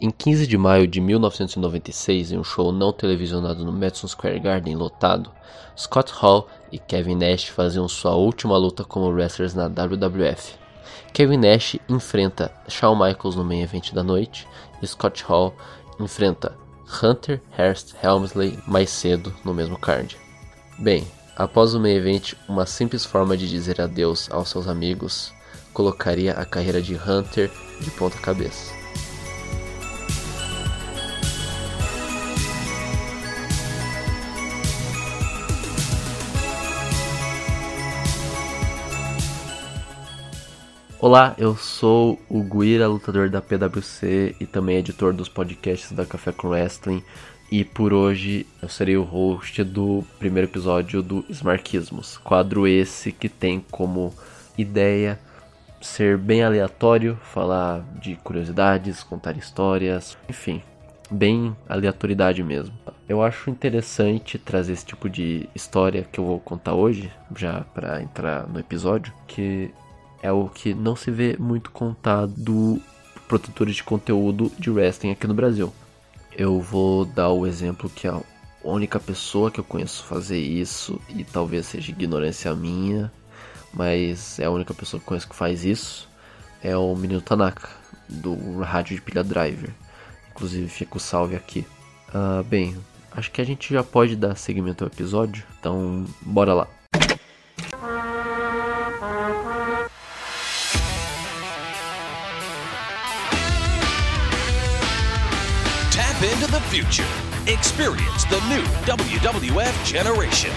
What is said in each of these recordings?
Em 15 de maio de 1996, em um show não televisionado no Madison Square Garden lotado, Scott Hall e Kevin Nash faziam sua última luta como wrestlers na WWF. Kevin Nash enfrenta Shawn Michaels no main event da noite e Scott Hall enfrenta Hunter Hearst Helmsley mais cedo no mesmo card. Bem, após o main event, uma simples forma de dizer adeus aos seus amigos colocaria a carreira de Hunter de ponta cabeça. Olá, eu sou o Guira, lutador da PwC e também editor dos podcasts da Café com Wrestling. E por hoje eu serei o host do primeiro episódio do Smarquismos, quadro esse que tem como ideia ser bem aleatório, falar de curiosidades, contar histórias, enfim, bem aleatoriedade mesmo. Eu acho interessante trazer esse tipo de história que eu vou contar hoje, já para entrar no episódio, que é o que não se vê muito contado produtores de conteúdo de wrestling aqui no Brasil. Eu vou dar o exemplo que a única pessoa que eu conheço fazer isso, e talvez seja ignorância minha, mas é a única pessoa que eu conheço que faz isso, é o menino Tanaka, do rádio de pilha driver. Inclusive fica o salve aqui. Uh, bem, acho que a gente já pode dar seguimento ao episódio, então bora lá. Into the future. Experience the new WWF generation.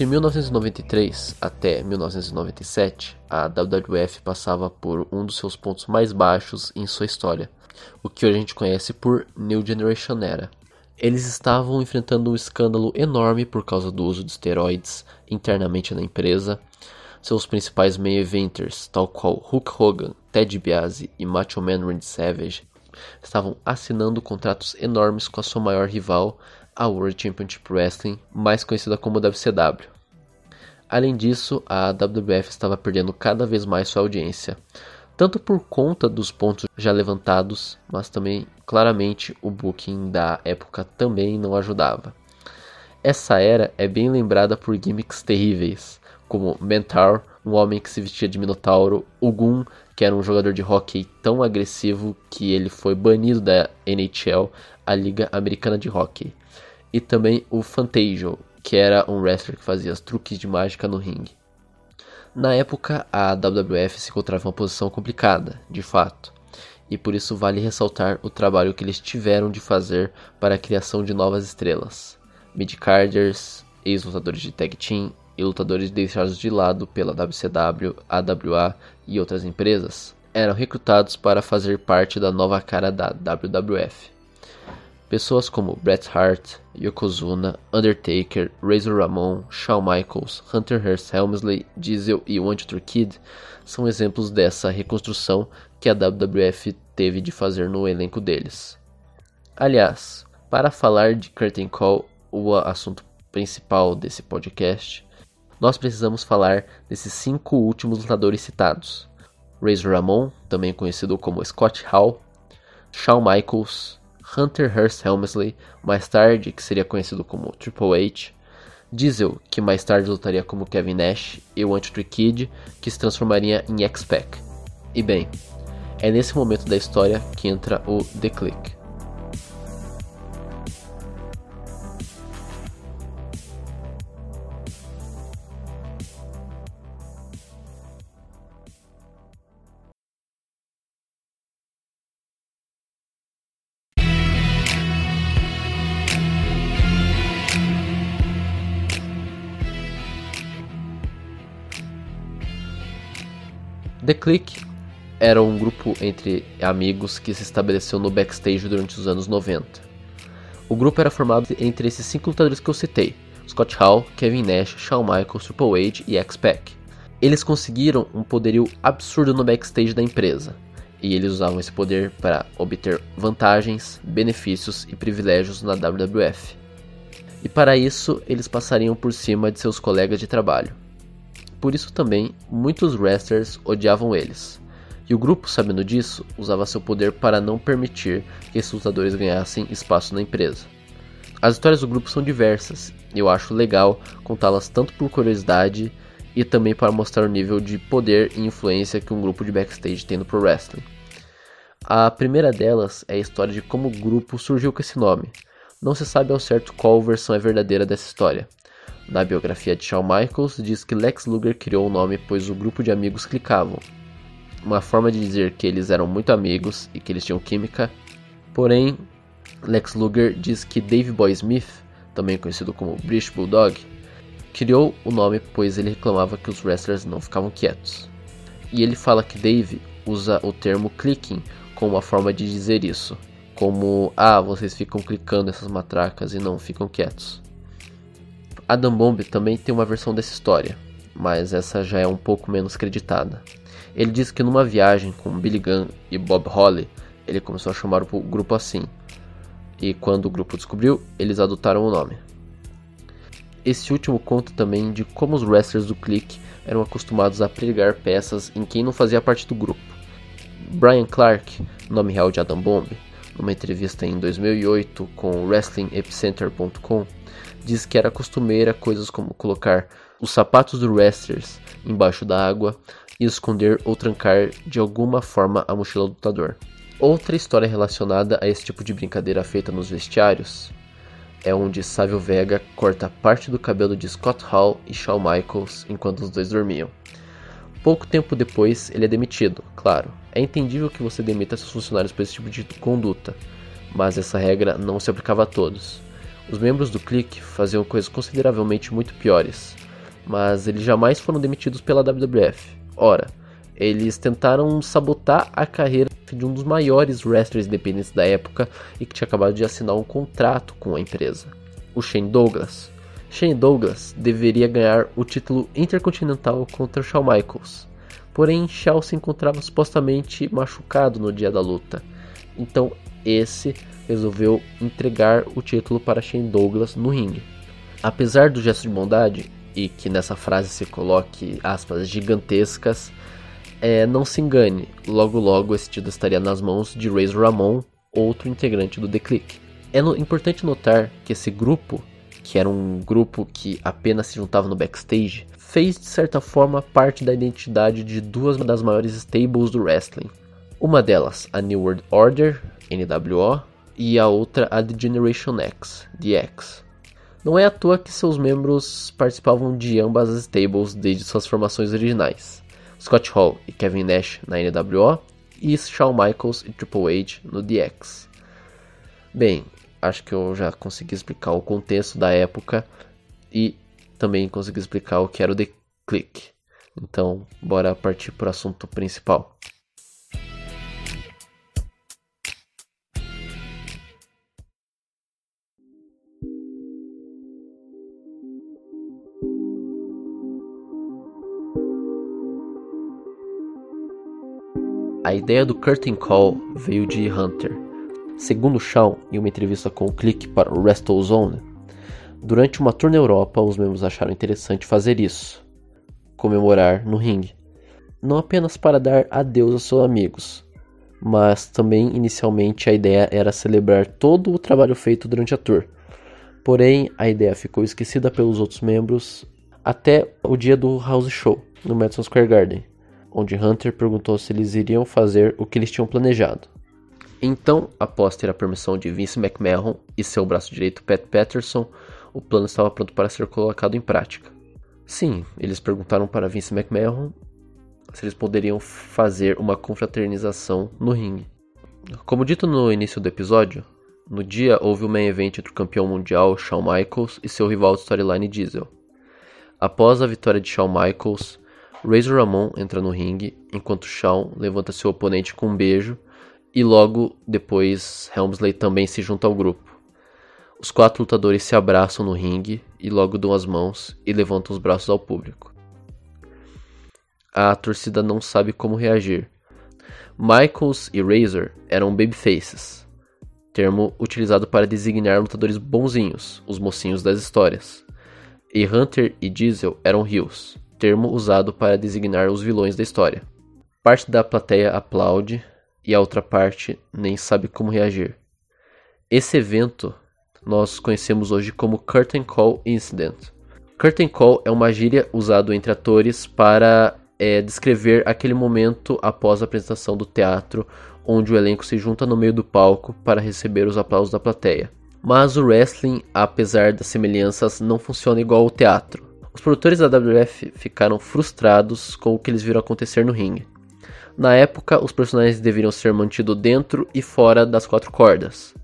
Entre 1993 até 1997, a WWF passava por um dos seus pontos mais baixos em sua história, o que hoje a gente conhece por New Generation Era. Eles estavam enfrentando um escândalo enorme por causa do uso de esteroides internamente na empresa. Seus principais main eventers, tal qual Hulk Hogan, Ted DiBiase e Macho Man Randy Savage, estavam assinando contratos enormes com a sua maior rival, a World Championship Wrestling, mais conhecida como WCW. Além disso, a WWF estava perdendo cada vez mais sua audiência, tanto por conta dos pontos já levantados, mas também claramente o booking da época também não ajudava. Essa era é bem lembrada por gimmicks terríveis, como Mentor, um homem que se vestia de Minotauro, Ogun, que era um jogador de hockey tão agressivo que ele foi banido da NHL, a Liga Americana de Hockey e também o Fantasia, que era um wrestler que fazia truques de mágica no ringue. Na época, a WWF se encontrava em uma posição complicada, de fato, e por isso vale ressaltar o trabalho que eles tiveram de fazer para a criação de novas estrelas, midcarders, ex-lutadores de tag team e lutadores deixados de lado pela WCW, AWA e outras empresas, eram recrutados para fazer parte da nova cara da WWF. Pessoas como Bret Hart, Yokozuna, Undertaker, Razor Ramon, Shawn Michaels, Hunter Hearst Helmsley, Diesel e True Kid são exemplos dessa reconstrução que a WWF teve de fazer no elenco deles. Aliás, para falar de Curtain Call, o assunto principal desse podcast, nós precisamos falar desses cinco últimos lutadores citados: Razor Ramon, também conhecido como Scott Hall, Shawn Michaels, Hunter Hearst Helmsley, mais tarde que seria conhecido como Triple H, Diesel, que mais tarde lutaria como Kevin Nash, e o Anti Kid, que se transformaria em X-Pac. E bem, é nesse momento da história que entra o The Click. The Click era um grupo entre amigos que se estabeleceu no backstage durante os anos 90. O grupo era formado entre esses cinco lutadores que eu citei: Scott Hall, Kevin Nash, Shawn Michaels, Triple H e X-Pac. Eles conseguiram um poderio absurdo no backstage da empresa, e eles usavam esse poder para obter vantagens, benefícios e privilégios na WWF. E para isso, eles passariam por cima de seus colegas de trabalho. Por isso também, muitos wrestlers odiavam eles. E o grupo, sabendo disso, usava seu poder para não permitir que esses lutadores ganhassem espaço na empresa. As histórias do grupo são diversas, e eu acho legal contá-las tanto por curiosidade e também para mostrar o nível de poder e influência que um grupo de backstage tem no pro wrestling. A primeira delas é a história de como o grupo surgiu com esse nome. Não se sabe ao certo qual versão é verdadeira dessa história. Na biografia de Shawn Michaels, diz que Lex Luger criou o nome pois o grupo de amigos clicavam. Uma forma de dizer que eles eram muito amigos e que eles tinham química. Porém, Lex Luger diz que Dave Boy Smith, também conhecido como British Bulldog, criou o nome pois ele reclamava que os wrestlers não ficavam quietos. E ele fala que Dave usa o termo clicking como uma forma de dizer isso, como ah, vocês ficam clicando essas matracas e não ficam quietos. Adam Bomb também tem uma versão dessa história, mas essa já é um pouco menos creditada. Ele diz que numa viagem com Billy Gunn e Bob Holly, ele começou a chamar o grupo assim. E quando o grupo descobriu, eles adotaram o nome. Esse último conta também de como os wrestlers do Clique eram acostumados a pregar peças em quem não fazia parte do grupo. Brian Clark, nome real de Adam Bomb, numa entrevista em 2008 com WrestlingEpicenter.com, diz que era costumeira coisas como colocar os sapatos dos wrestlers embaixo da água e esconder ou trancar de alguma forma a mochila do lutador. Outra história relacionada a esse tipo de brincadeira feita nos vestiários é onde Savio Vega corta parte do cabelo de Scott Hall e Shawn Michaels enquanto os dois dormiam. Pouco tempo depois, ele é demitido, claro. É entendível que você demita seus funcionários por esse tipo de conduta, mas essa regra não se aplicava a todos. Os membros do clique faziam coisas consideravelmente muito piores, mas eles jamais foram demitidos pela WWF. Ora, eles tentaram sabotar a carreira de um dos maiores wrestlers independentes da época e que tinha acabado de assinar um contrato com a empresa, o Shane Douglas. Shane Douglas deveria ganhar o título intercontinental contra Shawn Michaels, porém Shawn se encontrava supostamente machucado no dia da luta, então esse resolveu entregar o título para Shane Douglas no ringue. Apesar do gesto de bondade, e que nessa frase se coloque aspas gigantescas, é, não se engane, logo logo esse título estaria nas mãos de Razor Ramon, outro integrante do The Click. É no, importante notar que esse grupo, que era um grupo que apenas se juntava no backstage, fez de certa forma parte da identidade de duas das maiores stables do wrestling. Uma delas, a New World Order, NWO, e a outra a The Generation X, DX. Não é à toa que seus membros participavam de ambas as stables desde suas formações originais. Scott Hall e Kevin Nash na NWO e Shawn Michaels e Triple H no DX. Bem, acho que eu já consegui explicar o contexto da época e também consegui explicar o que era o The Click. Então, bora partir para o assunto principal. A ideia do Curtain Call veio de Hunter. Segundo Shawn, em uma entrevista com o Click para o WrestleZone, durante uma tour na Europa, os membros acharam interessante fazer isso, comemorar no ringue. Não apenas para dar adeus aos seus amigos, mas também inicialmente a ideia era celebrar todo o trabalho feito durante a tour. Porém, a ideia ficou esquecida pelos outros membros até o dia do House Show, no Madison Square Garden onde Hunter perguntou se eles iriam fazer o que eles tinham planejado. Então, após ter a permissão de Vince McMahon e seu braço direito Pat Patterson, o plano estava pronto para ser colocado em prática. Sim, eles perguntaram para Vince McMahon se eles poderiam fazer uma confraternização no ringue. Como dito no início do episódio, no dia houve o main event entre o campeão mundial Shawn Michaels e seu rival de storyline Diesel. Após a vitória de Shawn Michaels, Razor Ramon entra no ringue, enquanto Shawn levanta seu oponente com um beijo, e logo depois Helmsley também se junta ao grupo. Os quatro lutadores se abraçam no ringue e logo dão as mãos e levantam os braços ao público. a torcida não sabe como reagir. Michaels e Razor eram babyfaces, termo utilizado para designar lutadores bonzinhos, os mocinhos das histórias. E Hunter e Diesel eram heels, termo usado para designar os vilões da história. Parte da plateia aplaude e a outra parte nem sabe como reagir. Esse evento nós conhecemos hoje como Curtain Call Incident. Curtain Call é uma gíria usada entre atores para é, descrever aquele momento após a apresentação do teatro, onde o elenco se junta no meio do palco para receber os aplausos da plateia. Mas o wrestling, apesar das semelhanças, não funciona igual ao teatro. Os produtores da WWF ficaram frustrados com o que eles viram acontecer no ringue. Na época, os personagens deveriam ser mantidos dentro e fora das quatro cordas.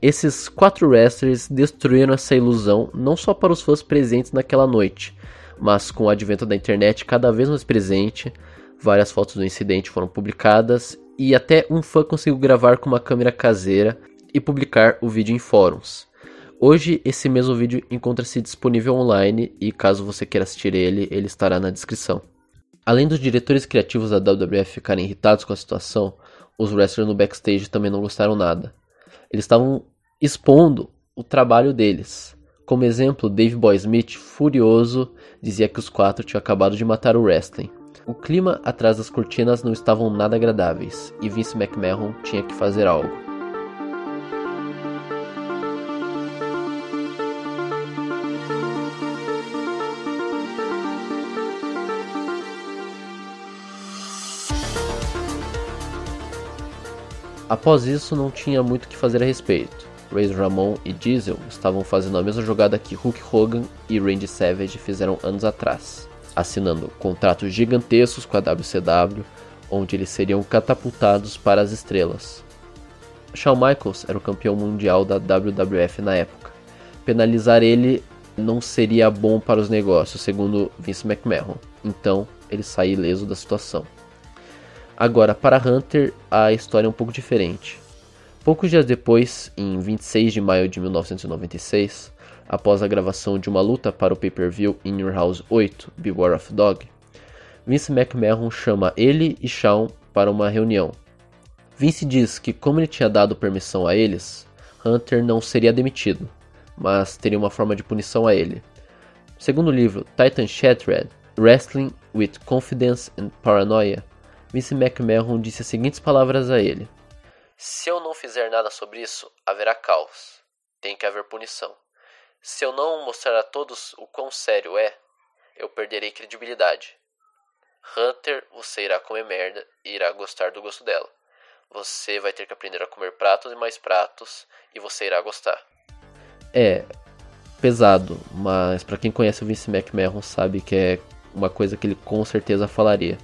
Esses quatro wrestlers destruíram essa ilusão não só para os fãs presentes naquela noite, mas com o advento da internet cada vez mais presente, várias fotos do incidente foram publicadas e até um fã conseguiu gravar com uma câmera caseira e publicar o vídeo em fóruns. Hoje esse mesmo vídeo encontra-se disponível online e caso você queira assistir ele, ele estará na descrição. Além dos diretores criativos da WWF ficarem irritados com a situação, os wrestlers no backstage também não gostaram nada. Eles estavam expondo o trabalho deles. Como exemplo, Dave Boy Smith, furioso, dizia que os quatro tinham acabado de matar o wrestling. O clima atrás das cortinas não estavam nada agradáveis e Vince McMahon tinha que fazer algo. Após isso, não tinha muito o que fazer a respeito. Razor Ramon e Diesel estavam fazendo a mesma jogada que Hulk Hogan e Randy Savage fizeram anos atrás, assinando contratos gigantescos com a WCW, onde eles seriam catapultados para as estrelas. Shawn Michaels era o campeão mundial da WWF na época. Penalizar ele não seria bom para os negócios, segundo Vince McMahon. Então, ele sai ileso da situação. Agora, para Hunter, a história é um pouco diferente. Poucos dias depois, em 26 de maio de 1996, após a gravação de uma luta para o pay-per-view In Your House 8, Beware of Dog, Vince McMahon chama ele e Shawn para uma reunião. Vince diz que, como ele tinha dado permissão a eles, Hunter não seria demitido, mas teria uma forma de punição a ele. Segundo o livro Titan Shattered, Wrestling with Confidence and Paranoia, Vince McMahon disse as seguintes palavras a ele: Se eu não fizer nada sobre isso, haverá caos. Tem que haver punição. Se eu não mostrar a todos o quão sério é, eu perderei credibilidade. Hunter, você irá comer merda e irá gostar do gosto dela. Você vai ter que aprender a comer pratos e mais pratos e você irá gostar. É pesado, mas para quem conhece o Vince McMahon sabe que é uma coisa que ele com certeza falaria.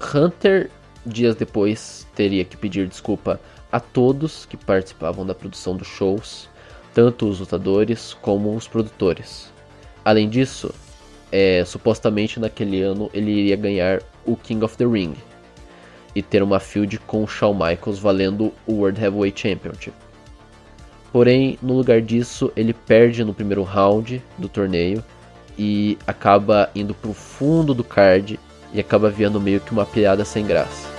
Hunter, dias depois, teria que pedir desculpa a todos que participavam da produção dos shows, tanto os lutadores como os produtores. Além disso, é, supostamente naquele ano ele iria ganhar o King of the Ring e ter uma feud com Shawn Michaels valendo o World Heavyweight Championship. Porém, no lugar disso, ele perde no primeiro round do torneio e acaba indo para o fundo do card e acaba vendo meio que uma piada sem graça.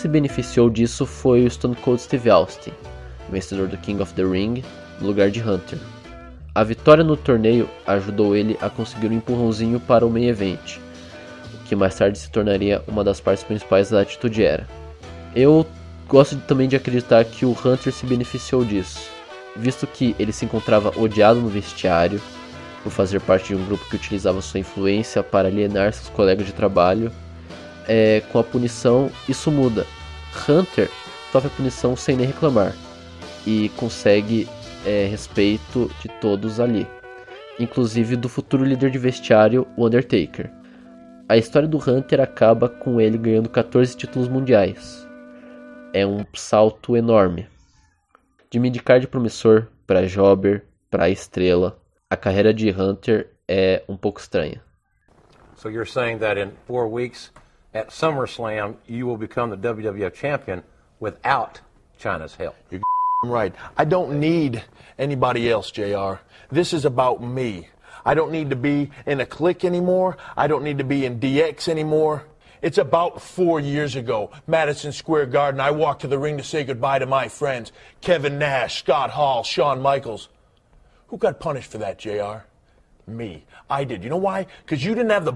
Se beneficiou disso foi o Stone Cold Steve Austin, vencedor do King of the Ring, no lugar de Hunter. A vitória no torneio ajudou ele a conseguir um empurrãozinho para o main event, o que mais tarde se tornaria uma das partes principais da Atitude Era. Eu gosto também de acreditar que o Hunter se beneficiou disso, visto que ele se encontrava odiado no vestiário por fazer parte de um grupo que utilizava sua influência para alienar seus colegas de trabalho é, com a punição, isso muda. Hunter sofre a punição sem nem reclamar e consegue é, respeito de todos ali, inclusive do futuro líder de vestiário, o Undertaker. A história do Hunter acaba com ele ganhando 14 títulos mundiais. É um salto enorme. De midcard promissor para jobber, para estrela, a carreira de Hunter é um pouco estranha. So you're saying that in four weeks at SummerSlam you will become the WWF champion without China's help? You're right. I don't need anybody else, JR. This is about me. I don't need to be in a clique anymore. I don't need to be in DX anymore. It's about four years ago, Madison Square Garden. I walked to the ring to say goodbye to my friends Kevin Nash, Scott Hall, Shawn Michaels. Who got punished for that, JR? Me. I did. You know why? Because you didn't have the.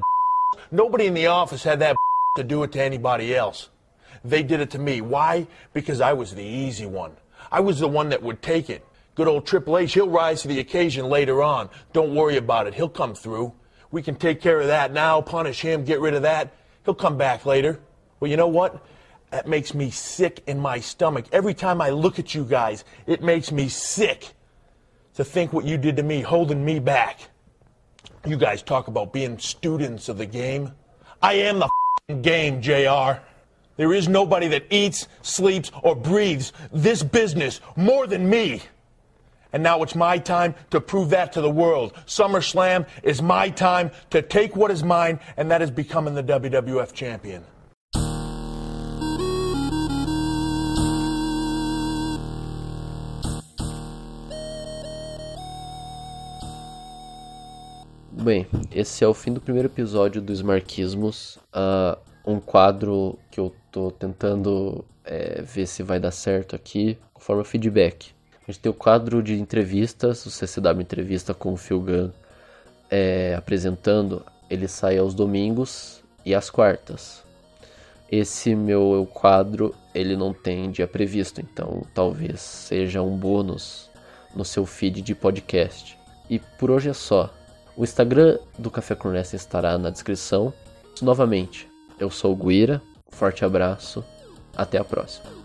Nobody in the office had that to do it to anybody else. They did it to me. Why? Because I was the easy one. I was the one that would take it. Good old Triple H, he'll rise to the occasion later on. Don't worry about it. He'll come through. We can take care of that now, punish him, get rid of that. He'll come back later. Well, you know what? That makes me sick in my stomach. Every time I look at you guys, it makes me sick to think what you did to me, holding me back. You guys talk about being students of the game. I am the game, JR. There is nobody that eats, sleeps, or breathes this business more than me. And now it's my time to prove that to the world. SummerSlam is my time to take what is mine, and that is becoming the WWF champion. Bem, esse é o fim do primeiro episódio dos Marquismos. Uh, um quadro que eu tô tentando é, ver se vai dar certo aqui, conforme o feedback. A gente tem o quadro de entrevistas, o CCW Entrevista com o Phil Gunn é, apresentando. Ele sai aos domingos e às quartas. Esse meu quadro, ele não tem dia previsto, então talvez seja um bônus no seu feed de podcast. E por hoje é só. O Instagram do Café com estará na descrição. Novamente, eu sou o Guira, forte abraço, até a próxima.